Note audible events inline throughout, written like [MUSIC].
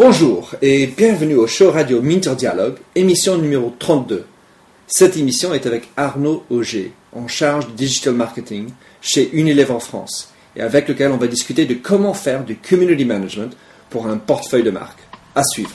Bonjour et bienvenue au show radio Minter Dialogue, émission numéro 32. Cette émission est avec Arnaud Auger, en charge du digital marketing chez Unilever en France, et avec lequel on va discuter de comment faire du community management pour un portefeuille de marque. À suivre.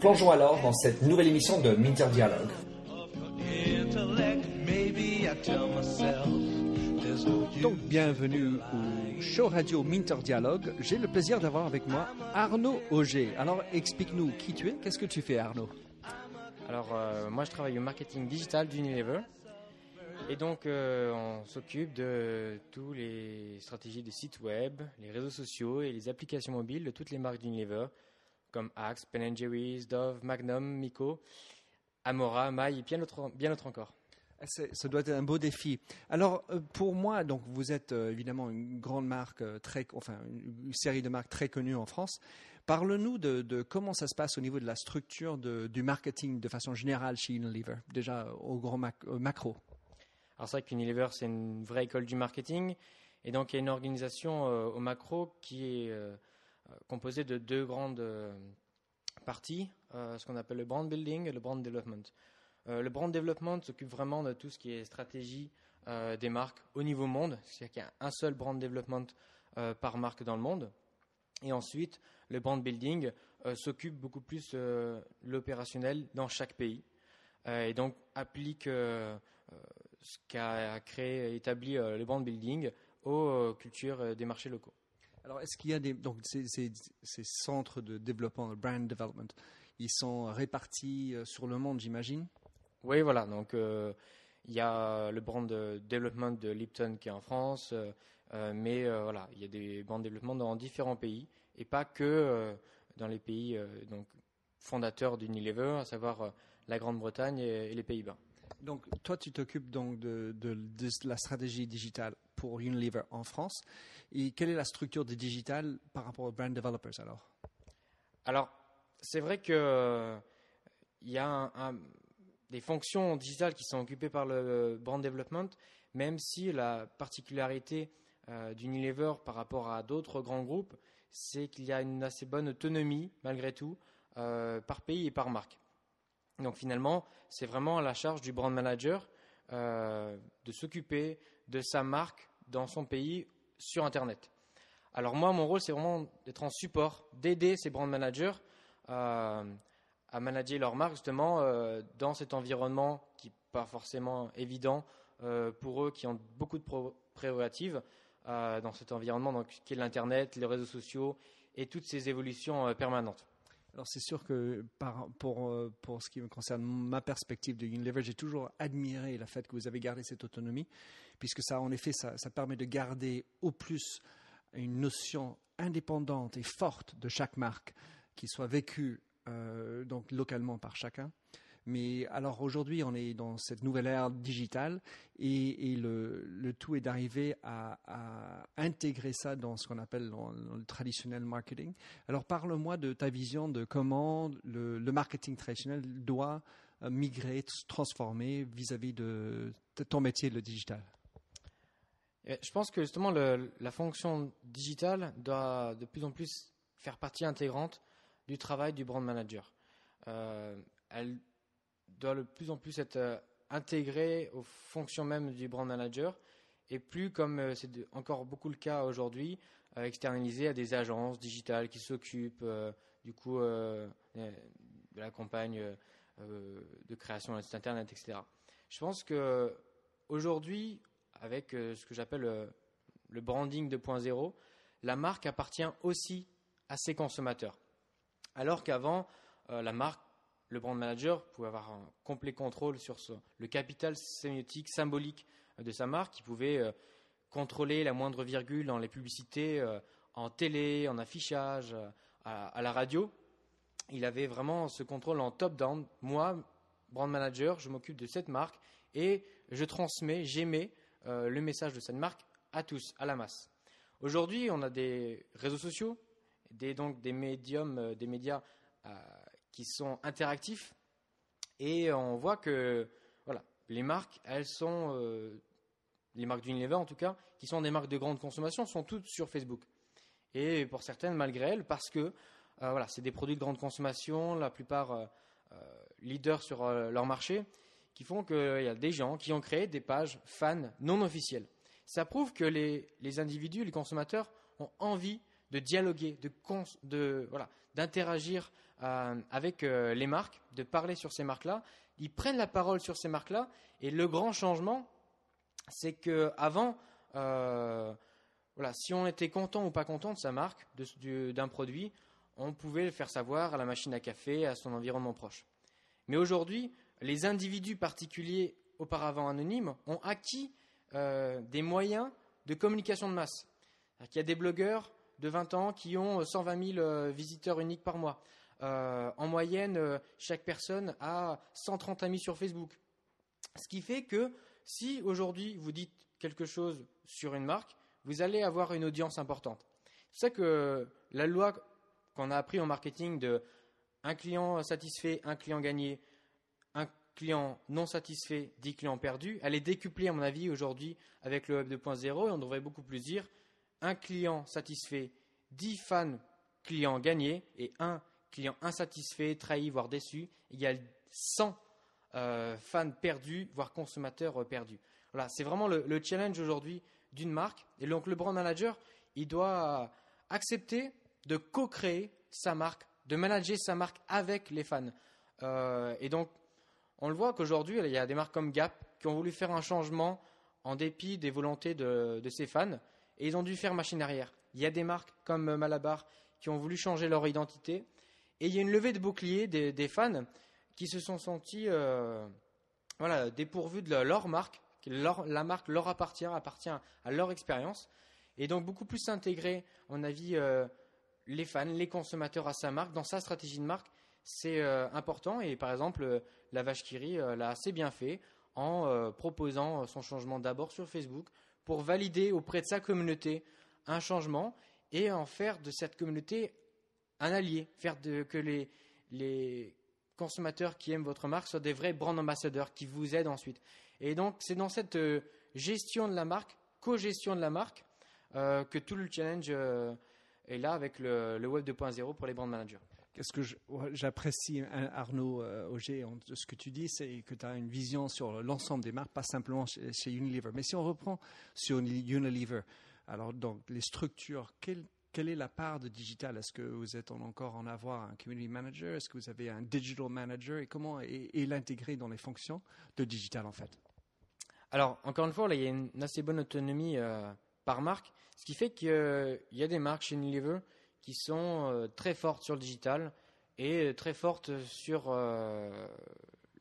Plongeons alors dans cette nouvelle émission de Minter Dialogue. Donc, bienvenue au show radio Minter Dialogue. J'ai le plaisir d'avoir avec moi Arnaud Auger. Alors, explique-nous qui tu es, qu'est-ce que tu fais, Arnaud? Alors, euh, moi, je travaille au marketing digital d'Unilever. Et donc, euh, on s'occupe de toutes les stratégies des sites web, les réseaux sociaux et les applications mobiles de toutes les marques d'Unilever, comme Axe, Ben Jerry's, Dove, Magnum, Miko, Amora, Maille et bien d'autres bien d'autres encore. C'est- Ça doit être un beau défi. Alors, euh, pour moi, donc vous êtes euh, évidemment une grande marque, euh, très, enfin une une série de marques très connues en France. Parle-nous de, de comment ça se passe au niveau de la structure de- du marketing de façon générale chez Unilever, déjà au grand mac- au macro. Alors, c'est vrai qu'Unilever, c'est une vraie école du marketing. Et donc, il y a une organisation euh, au macro qui est euh, euh, composée de deux grandes euh, parties, euh, ce qu'on appelle le brand building et le brand development. Le brand development s'occupe vraiment de tout ce qui est stratégie des marques au niveau monde, c'est-à-dire qu'il y a un seul brand development par marque dans le monde. Et ensuite, le brand building s'occupe beaucoup plus de l'opérationnel dans chaque pays. Et donc applique ce qu'a créé, établi euh, le brand building aux cultures des marchés locaux. Alors, est-ce qu'il y a des donc ces, centres de développement, de brand development, ils sont répartis euh, sur le monde, j'imagine? Oui, voilà. Donc, euh, il y a le brand de development de Lipton qui est en France, euh, mais voilà, il y a des brands de développement dans différents pays et pas que dans les pays donc fondateurs d'Unilever, à savoir la Grande-Bretagne et, et les Pays-Bas. Donc, toi, tu t'occupes donc de, la stratégie digitale pour Unilever en France. Et quelle est la structure du digital par rapport aux brand developers alors? Alors, c'est vrai que euh, il y a des fonctions digitales qui sont occupées par le brand development, même si la particularité euh, d'Unilever par rapport à d'autres grands groupes, c'est qu'il y a une assez bonne autonomie, malgré tout, euh, par pays et par marque. Donc finalement, c'est vraiment à la charge du brand manager euh, de s'occuper de sa marque dans son pays sur Internet. Alors moi, mon rôle, c'est vraiment d'être en support, d'aider ces brand managers euh, à manager leur marque justement euh, dans cet environnement qui n'est pas forcément évident pour eux, qui ont beaucoup de prérogatives dans cet environnement, donc, qui est l'Internet, les réseaux sociaux et toutes ces évolutions permanentes. Alors, c'est sûr que euh, pour ce qui me concerne ma perspective de Unilever, j'ai toujours admiré le fait que vous avez gardé cette autonomie, puisque ça, en effet, ça, ça permet de garder au plus une notion indépendante et forte de chaque marque qui soit vécue euh, donc localement par chacun. Mais alors aujourd'hui, on est dans cette nouvelle ère digitale et, le, tout est d'arriver à, intégrer ça dans ce qu'on appelle le traditionnel marketing. Alors parle-moi de ta vision de comment le, marketing traditionnel doit euh, migrer, se transformer vis-à-vis de, ton métier, le digital. Je pense que justement la fonction digitale doit de plus en plus faire partie intégrante du travail du brand manager. Euh, elle doit de plus en plus être euh, intégrée aux fonctions même du brand manager et plus comme euh, c'est de- encore beaucoup le cas aujourd'hui, euh, externalisée à des agences digitales qui s'occupent du coup de la campagne de création d'un site internet, etc. Je pense que aujourd'hui, avec ce que j'appelle le branding 2.0, la marque appartient aussi à ses consommateurs. Alors qu'avant, la marque, le brand manager pouvait avoir un complet contrôle sur le capital sémiotique, symbolique euh, de sa marque. Il pouvait euh, contrôler la moindre virgule dans les publicités en télé, en affichage, à, la radio. Il avait vraiment ce contrôle en top-down. Moi, brand manager, je m'occupe de cette marque et je transmets, j'émets le message de cette marque à tous, à la masse. Aujourd'hui, on a des réseaux sociaux, des, donc des médiums, des médias qui sont interactifs, et on voit que voilà, les marques, elles sont, euh, les marques d'Unilever en tout cas, qui sont des marques de grande consommation, sont toutes sur Facebook. Et pour certaines, malgré elles, parce que euh, voilà, c'est des produits de grande consommation, la plupart euh, leaders sur leur marché, qui font qu'il y a des gens qui ont créé des pages fans non officielles. Ça prouve que les, les individus, les consommateurs, ont envie de dialoguer, de, voilà, d'interagir euh, avec euh, les marques, de parler sur ces marques-là. Ils prennent la parole sur ces marques-là. Et le grand changement, c'est qu'avant, euh, voilà, si on était content ou pas content de sa marque, d'un produit, on pouvait le faire savoir à la machine à café, à son environnement proche. Mais aujourd'hui, les individus particuliers, auparavant anonymes, ont acquis des moyens de communication de masse. Il y a des blogueurs de 20 ans qui ont 120 000 visiteurs uniques par mois. Euh, en moyenne, euh, chaque personne a 130 amis sur Facebook. Ce qui fait que si aujourd'hui vous dites quelque chose sur une marque, vous allez avoir une audience importante. C'est ça que la loi qu'on a appris en marketing de un client satisfait, un client gagné, un client non satisfait, 10 clients perdus, elle est décuplée à mon avis aujourd'hui avec le Web 2.0 et on devrait beaucoup plus dire un client satisfait, 10 fans clients gagnés et un clients insatisfaits, trahis, voire y a 100 euh, fans perdus, voire consommateurs euh, perdus. Voilà, c'est vraiment le, challenge aujourd'hui d'une marque. Et donc le brand manager, il doit accepter de co-créer sa marque, de manager sa marque avec les fans. Euh, et donc, on le voit qu'aujourd'hui, il y a des marques comme Gap qui ont voulu faire un changement en dépit des volontés de, de ses fans, et ils ont dû faire machine arrière. Il y a des marques comme Malabar qui ont voulu changer leur identité, et il y a une levée de bouclier des, fans qui se sont sentis euh, voilà, dépourvus de leur marque. la marque leur appartient, appartient à leur expérience. Et donc beaucoup plus s'intégrer, on avis, euh, les fans, les consommateurs à sa marque, dans sa stratégie de marque, c'est euh, important. Et par exemple, la vache Kiri l'a assez bien fait en proposant son changement d'abord sur Facebook pour valider auprès de sa communauté un changement et en faire de cette communauté un allié, faire que les, consommateurs qui aiment votre marque soient des vrais brand ambassadeurs qui vous aident ensuite. Et donc, c'est dans cette euh, gestion de la marque, co-gestion de la marque, euh, que tout le challenge euh, est là avec le, Web 2.0 pour les brand managers. Qu'est-ce que j'apprécie, hein, Arnaud Auger, de ce que tu dis, c'est que tu as une vision sur l'ensemble des marques, pas simplement chez, Unilever. Mais si on reprend sur Unilever, alors donc les structures, quelle est la part de digital? Est-ce que vous êtes encore en avoir un community manager? Est-ce que vous avez un digital manager? Et comment est, l'intégrer dans les fonctions de digital en fait? Alors, encore une fois, là, il y a une assez bonne autonomie euh, par marque, ce qui fait qu'il y a des marques chez Unilever qui sont euh, très fortes sur le digital et très fortes sur euh,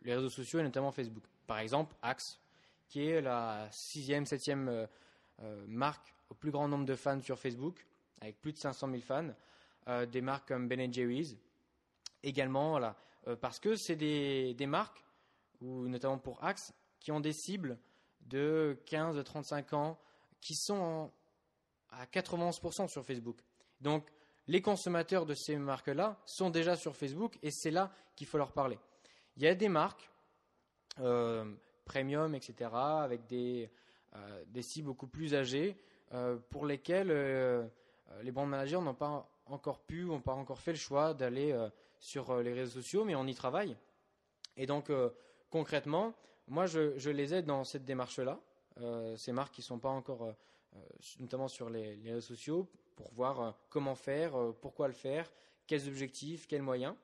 les réseaux sociaux et notamment Facebook. Par exemple, Axe, qui est la sixième, septième marque au plus grand nombre de fans sur Facebook avec plus de 500 000 fans, euh, des marques comme Ben Jerry's, également, voilà, euh, parce que c'est des, marques, ou notamment pour Axe, qui ont des cibles de 15-35 ans, qui sont à 91% sur Facebook. Donc, les consommateurs de ces marques-là sont déjà sur Facebook et c'est là qu'il faut leur parler. Il y a des marques euh, premium, etc., avec des, des cibles beaucoup plus âgées, pour lesquelles euh, les brand managers n'ont pas encore pu, n'ont pas encore fait le choix d'aller euh, sur euh, les réseaux sociaux, mais on y travaille. Et donc, concrètement, moi, je, les aide dans cette démarche-là. ces marques qui ne sont pas encore, notamment sur les, réseaux sociaux, pour voir comment faire, pourquoi le faire, quels objectifs, quels moyens.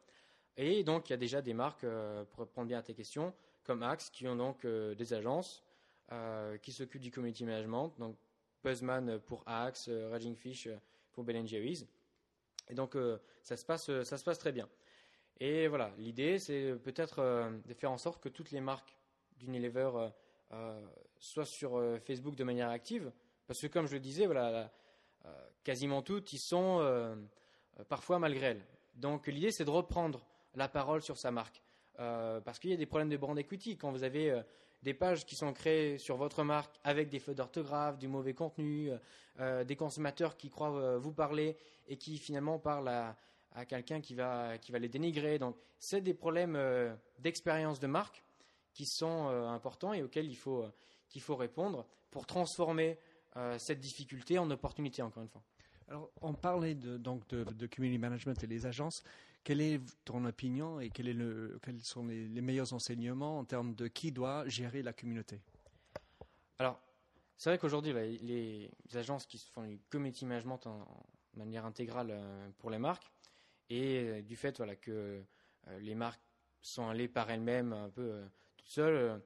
Et donc, il y a déjà des marques, pour répondre bien à tes questions, comme Axe, qui ont donc des agences qui s'occupent du community management. Donc, Buzzman pour Axe, Raging Fish pour Ben Jerry's. Et donc euh, ça, se passe, ça se passe très bien. Et voilà, l'idée c'est peut-être euh, de faire en sorte que toutes les marques d'Unilever euh, soient sur Facebook de manière active. Parce que comme je le disais, voilà, quasiment toutes, ils sont parfois malgré elles. Donc l'idée, c'est de reprendre la parole sur sa marque. parce qu'il y a des problèmes de brand equity. Quand vous avez des pages qui sont créées sur votre marque avec des fautes d'orthographe, du mauvais contenu, des consommateurs qui croient vous parler et qui finalement parlent à, à quelqu'un qui va, qui va les dénigrer. Donc, c'est des problèmes euh, d'expérience de marque qui sont euh, importants et auxquels il faut, euh, qu'il faut répondre pour transformer cette difficulté en opportunité, encore une fois. Alors, on parlait de, donc de, community management et les agences. Quelle est ton opinion et quel est le, quels sont les, meilleurs enseignements en termes de qui doit gérer la communauté? Alors, c'est vrai qu'aujourd'hui, les, agences qui font du community management en manière intégrale pour les marques, et euh, du fait voilà, que euh, les marques sont allées par elles-mêmes un peu euh, toutes seules,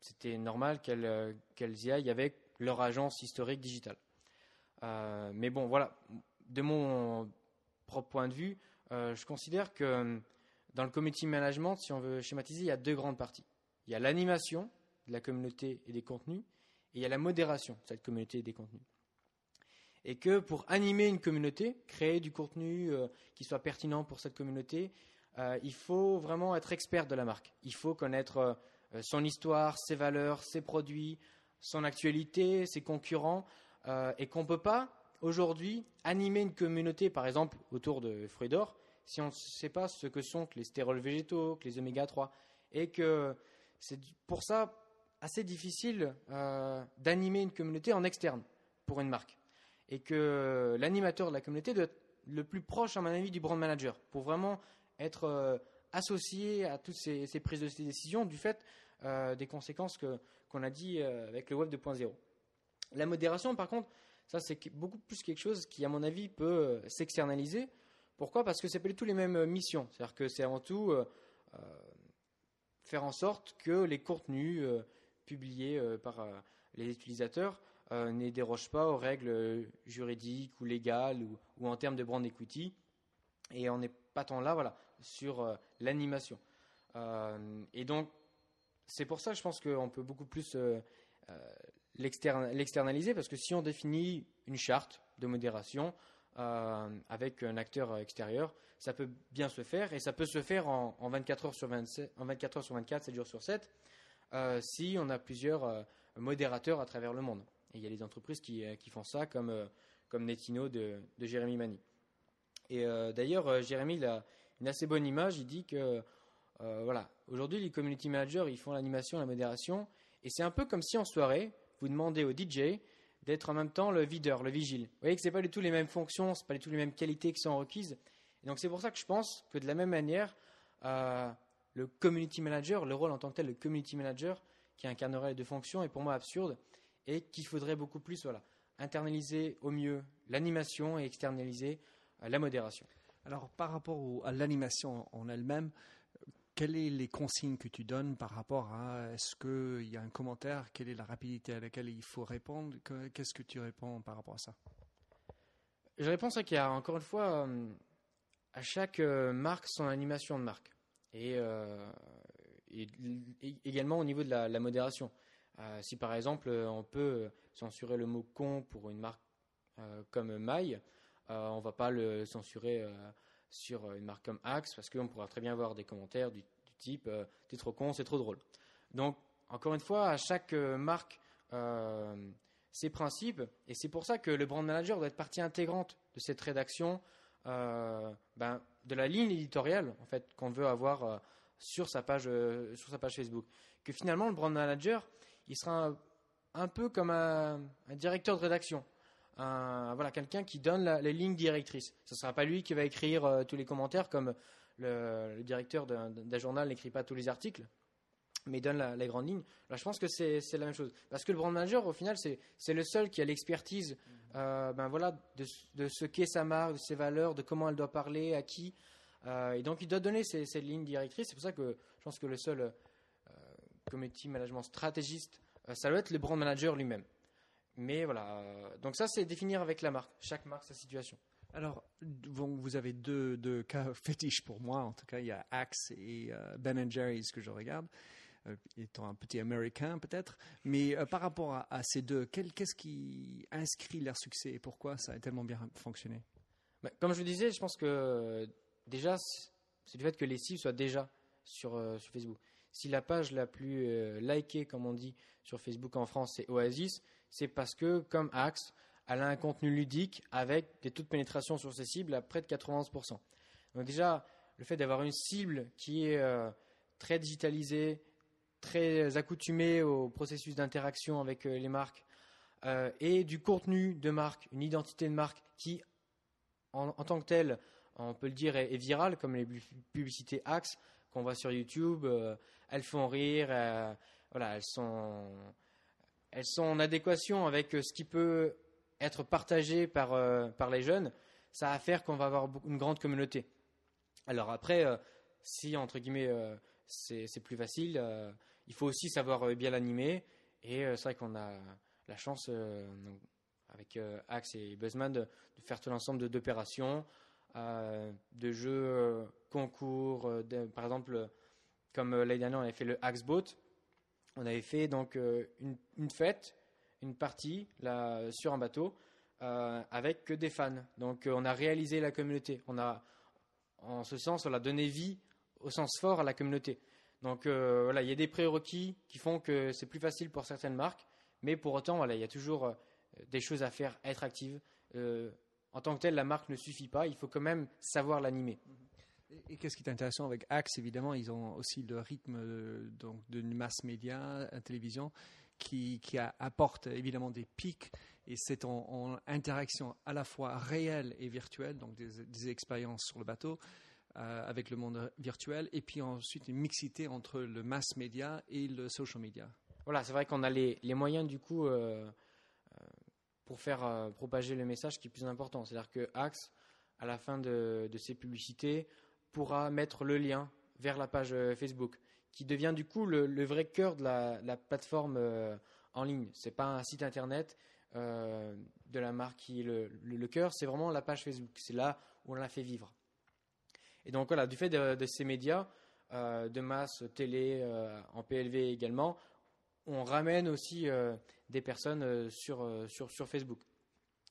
c'était normal qu'elles y aillent avec leur agence historique digitale. mais bon, voilà, de mon propre point de vue, je considère que dans le community management, si on veut schématiser, il y a deux grandes parties. Il y a l'animation de la communauté et des contenus, et il y a la modération de cette communauté et des contenus et que pour animer une communauté, créer du contenu euh, qui soit pertinent pour cette communauté, euh, il faut vraiment être expert de la marque. Il faut connaître euh, son histoire, ses valeurs, ses produits, son actualité, ses concurrents, et qu'on ne peut pas aujourd'hui animer une communauté, par exemple autour de fruits d'or, si on ne sait pas ce que sont les stérols végétaux, les oméga 3, et que c'est pour ça assez difficile d'animer une communauté en externe pour une marque. Et que l'animateur de la communauté doit être le plus proche, à mon avis, du brand manager pour vraiment être euh, associé à toutes ces, prises de décisions du fait euh, des conséquences qu'on a dit euh, avec le web 2.0. La modération, par contre, ça c'est beaucoup plus quelque chose qui, à mon avis, peut s'externaliser. Pourquoi? Parce que c'est pas du tout les mêmes missions. C'est-à-dire que c'est avant tout faire en sorte que les contenus publiés par les utilisateurs euh, ne déroge pas aux règles juridiques ou légales ou, en termes de brand equity. Et on n'est pas tant là voilà, sur euh, l'animation. Euh, et donc, c'est pour ça, je pense qu'on peut beaucoup plus l'externaliser, parce que si on définit une charte de modération avec un acteur extérieur, ça peut bien se faire, et ça peut se faire en, 24 heures sur 27, en 24 heures sur 24, 7 jours sur 7, si on a plusieurs modérateurs à travers le monde. Et il y a des entreprises qui, euh, font ça, comme, euh, Netino de, Jérémy Mani. Et euh, d'ailleurs, Jérémy a une assez bonne image. Il dit que voilà, aujourd'hui, les community managers, ils font l'animation, la modération. Et c'est un peu comme si en soirée, vous demandez au DJ d'être en même temps le videur, le vigile. Vous voyez que ce n'est pas du tout les mêmes fonctions, ce pas du tout les mêmes qualités qui sont requises. Et donc c'est pour ça que je pense que de la même manière, le community manager, le rôle en tant que tel, le community manager, qui incarnerait les deux fonctions, est pour moi absurde et qu'il faudrait beaucoup plus voilà, internaliser au mieux l'animation et externaliser euh, la modération. Alors par rapport à l'animation en elle-même, quelles sont les consignes que tu donnes par rapport à est-ce qu'il y a un commentaire, quelle est la rapidité à laquelle il faut répondre Qu'est-ce que tu réponds par rapport à ça? Je réponds à qu'il y a encore une fois euh, à chaque euh, marque son animation de marque et, également au niveau de la modération. Euh, si par exemple euh, on peut censurer le mot con pour une marque euh, comme Maille, on ne va pas le censurer sur une marque comme Axe parce qu'on pourra très bien avoir des commentaires du, type t'es trop con, c'est trop drôle. Donc encore une fois, à chaque marque ses principes et c'est pour ça que le brand manager doit être partie intégrante de cette rédaction, ben, de la ligne éditoriale en fait qu'on veut avoir sur sa page sur sa page Facebook. Que finalement le brand manager il sera un, peu comme un, directeur de rédaction. Voilà, quelqu'un qui donne les lignes directrices. Ce ne sera pas lui qui va écrire euh, tous les commentaires comme le, directeur d'un journal n'écrit pas tous les articles, mais donne les grandes lignes. Là, je pense que c'est la même chose. Parce que le brand manager, au final, c'est le seul qui a l'expertise euh, ben voilà, de, ce qu'est sa marque, de ses valeurs, de comment elle doit parler, à qui. Euh, et donc, il doit donner ces, ces lignes directrices. C'est pour ça que je pense que le seul community management stratégiste, ça doit être le brand manager lui-même. Mais voilà, euh, donc ça c'est définir avec la marque, chaque marque sa situation. Alors, vous avez deux, cas [LAUGHS] fétiches pour moi. En tout cas, il y a Axe et euh, Ben Jerry's que je regarde. étant un petit américain peut-être. Mais par rapport à, ces deux, qu'est-ce qui inscrit leur succès et pourquoi ça a tellement bien fonctionné? Bah, Comme je vous disais, je pense que déjà, c'est le fait que les cibles soient déjà sur, sur Facebook. Si la page la plus likée, comme on dit, sur Facebook en France, c'est Oasis, c'est parce que, comme Axe, elle a un contenu ludique avec des taux de pénétration sur ses cibles à près de 91%. Donc déjà, le fait d'avoir une cible qui est euh, très digitalisée, très accoutumée au processus d'interaction avec euh, les marques, euh, et du contenu de marque, une identité de marque qui, en, tant que telle, on peut le dire, est, virale, comme les publicités Axe qu'on voit sur YouTube. elles font rire, voilà, elles sont, elles sont en adéquation avec ce qui peut être partagé par, euh, par les jeunes, ça va faire qu'on va avoir une grande communauté. Alors après, euh, si entre guillemets euh, c'est plus facile, il faut aussi savoir bien l'animer. Et c'est vrai qu'on a la chance avec Axe et Buzzman de, faire tout l'ensemble d'opérations, de jeux concours, par exemple comme l'année dernière on avait fait le Axe Boat, on avait fait donc une, une fête une partie sur un bateau euh, avec que des fans. Donc euh, on a réalisé la communauté. On a, en ce sens, on a donné vie au sens fort à la communauté. Donc euh, voilà, il y a des prérequis qui font que c'est plus facile pour certaines marques, mais pour autant, il y a toujours des choses à faire, être active. en tant que tel, la marque ne suffit pas. Il faut quand même savoir l'animer. Et qu'est-ce qui est intéressant avec Axe Évidemment, ils ont aussi le rythme donc, de mass média, télévision qui, apporte évidemment des pics et c'est en, interaction à la fois réelle et virtuelle, donc des, expériences sur le bateau euh, avec le monde virtuel, et puis ensuite une mixité entre le mass media et le social media. Voilà, c'est vrai qu'on a les, moyens du coup euh, euh, pour faire propager le message qui est plus important. C'est-à-dire que Axe, à la fin de, de ses publicités, pourra mettre le lien vers la page Facebook qui devient du coup le, vrai cœur de la, plateforme euh, en ligne. Ce n'est pas un site internet euh, de la marque qui est le, cœur, c'est vraiment la page Facebook. C'est là où on la fait vivre. Et donc voilà, du fait de, ces médias euh, de masse, télé, en PLV également, on ramène aussi des personnes sur, sur, sur Facebook.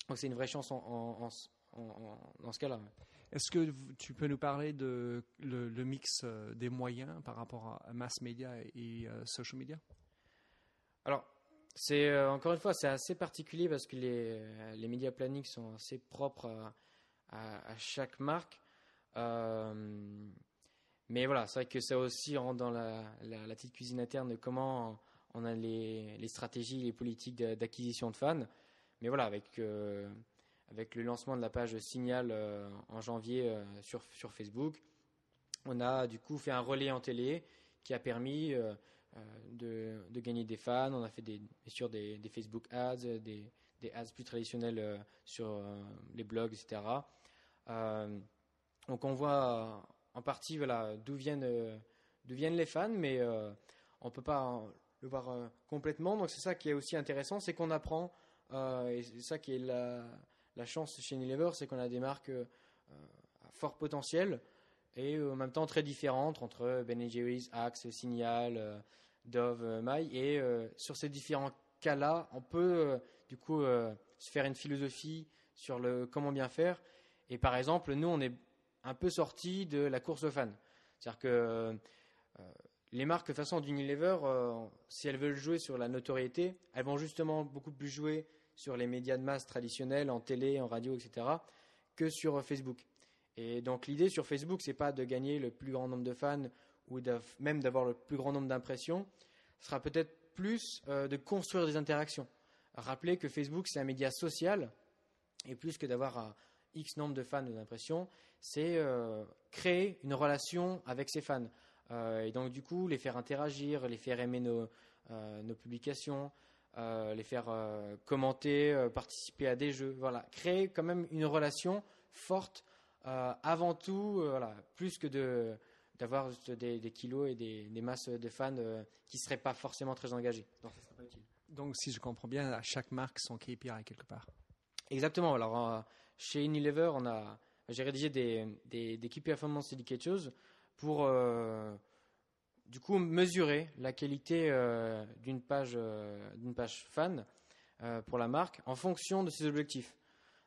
Donc c'est une vraie chance en, dans ce cas-là. Est-ce que tu peux nous parler de le, mix euh, des moyens par rapport à mass media et euh, social media? Alors, c'est euh, encore une fois, c'est assez particulier parce que les, les médias planning sont assez propres à, chaque marque. mais voilà, c'est vrai que ça aussi rentre dans la, la, petite cuisine interne de comment on a les, les stratégies, les politiques d'acquisition de fans. Mais voilà, avec avec le lancement de la page Signal euh, en janvier euh, sur, Facebook. On a du coup fait un relais en télé qui a permis euh, de, gagner des fans. On a fait des, bien sûr des, Facebook ads, des, ads plus traditionnels sur les blogs, etc. donc on voit en partie d'où viennent les fans, mais on ne peut pas le voir complètement. Donc c'est ça qui est aussi intéressant, c'est qu'on apprend, et c'est ça qui est la, la chance chez Unilever, c'est qu'on a des marques euh, à fort potentiel et euh, en même temps très différentes entre Ben Jerry's, Axe, Signal, euh, Dove, My. Et sur ces différents cas-là, on peut du coup se faire une philosophie sur le comment bien faire. Et par exemple, nous, on est un peu sorti de la course aux fans. C'est-à-dire que les marques, de façon d'Unilever, si elles veulent jouer sur la notoriété, elles vont justement beaucoup plus jouer sur les médias de masse traditionnels, en télé, en radio, etc., que sur Facebook. Et donc l'idée sur Facebook, c'est pas de gagner le plus grand nombre de fans ou même d'avoir le plus grand nombre d'impressions, ce sera peut-être plus euh, de construire des interactions. Rappelez que Facebook, c'est un média social, et plus que d'avoir un X nombre de fans ou d'impressions, c'est euh, créer une relation avec ses fans. Euh, et donc du coup, les faire interagir, les faire aimer nos publications, euh, les faire euh, commenter, euh, participer à des jeux. Voilà, créer quand même une relation forte avant tout, voilà, plus que de d'avoir des, des, kilos et des, des, masses de fans qui ne seraient pas forcément très engagés. Donc, ça serait pas utile. Donc, si je comprends bien, à chaque marque son KPI quelque part. Exactement. Alors, chez Unilever, on a, j'ai rédigé des, des, des KPI Performance Indicators pour du coup mesurer la qualité euh, d'une page, d'une page fan pour la marque en fonction de ses objectifs.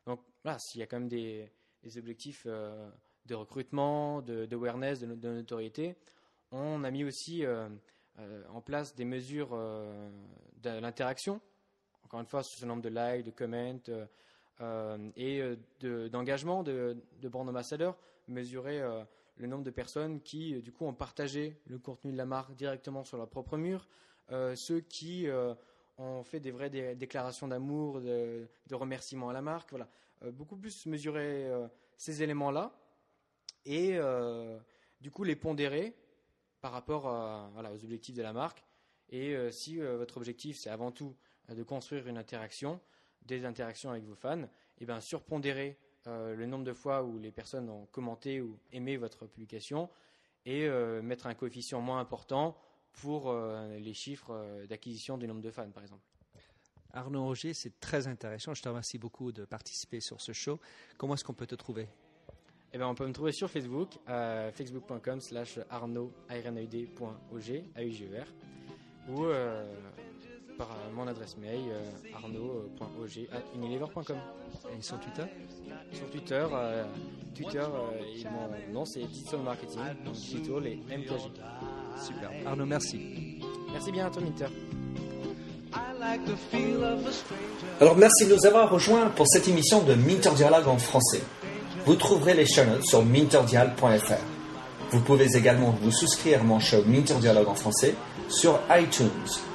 Donc là, s'il y a quand même des, objectifs de recrutement, d'awareness, de, de, notoriété, on a mis aussi en place des mesures de l'interaction. Encore une fois, sur ce nombre de likes, de comments et d'engagement de, de, brand ambassadeurs, mesurer le nombre de personnes qui, euh, du coup, ont partagé le contenu de la marque directement sur leur propre mur, euh, ceux qui euh, ont fait des vraies déclarations d'amour, de, remerciements à la marque. Voilà. beaucoup plus mesurer ces éléments-là et, du coup, les pondérer par rapport aux objectifs de la marque. Et si votre objectif, c'est avant tout de construire une interaction, des interactions avec vos fans, et eh bien surpondérer le nombre de fois où les personnes ont commenté ou aimé votre publication et euh, mettre un coefficient moins important pour euh, les chiffres d'acquisition du nombre de fans, par exemple. Arnaud Roger, c'est très intéressant. Je te remercie beaucoup de participer sur ce show. Comment est-ce qu'on peut te trouver? Eh bien, on peut me trouver sur Facebook, facebook.com slash arnaud, ou par mon adresse mail euh, arnaud.og.unilever.com. Et sur Twitter? Sur Twitter, euh, Twitter euh, mon nom c'est Digital Marketing, donc Digital et MKG. Super. Arnaud, merci. Merci bien à toi, Minter. Alors merci de nous avoir rejoints pour cette émission de Minter Dialogue en français. Vous trouverez les show notes sur minterdial.fr. Vous pouvez également vous souscrire à mon show Minter Dialogue en français sur iTunes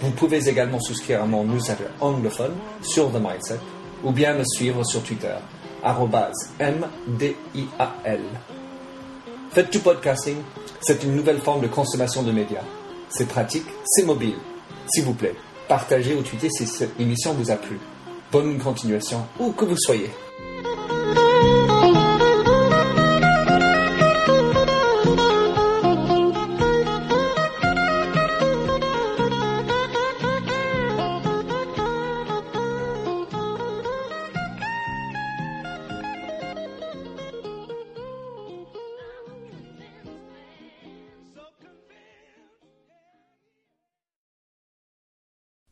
Vous pouvez également souscrire à mon newsletter anglophone sur The Mindset ou bien me suivre sur Twitter, MDIAL. Faites du podcasting, c'est une nouvelle forme de consommation de médias. C'est pratique, c'est mobile. S'il vous plaît, partagez ou tweetez si cette émission vous a plu. Bonne continuation, où que vous soyez.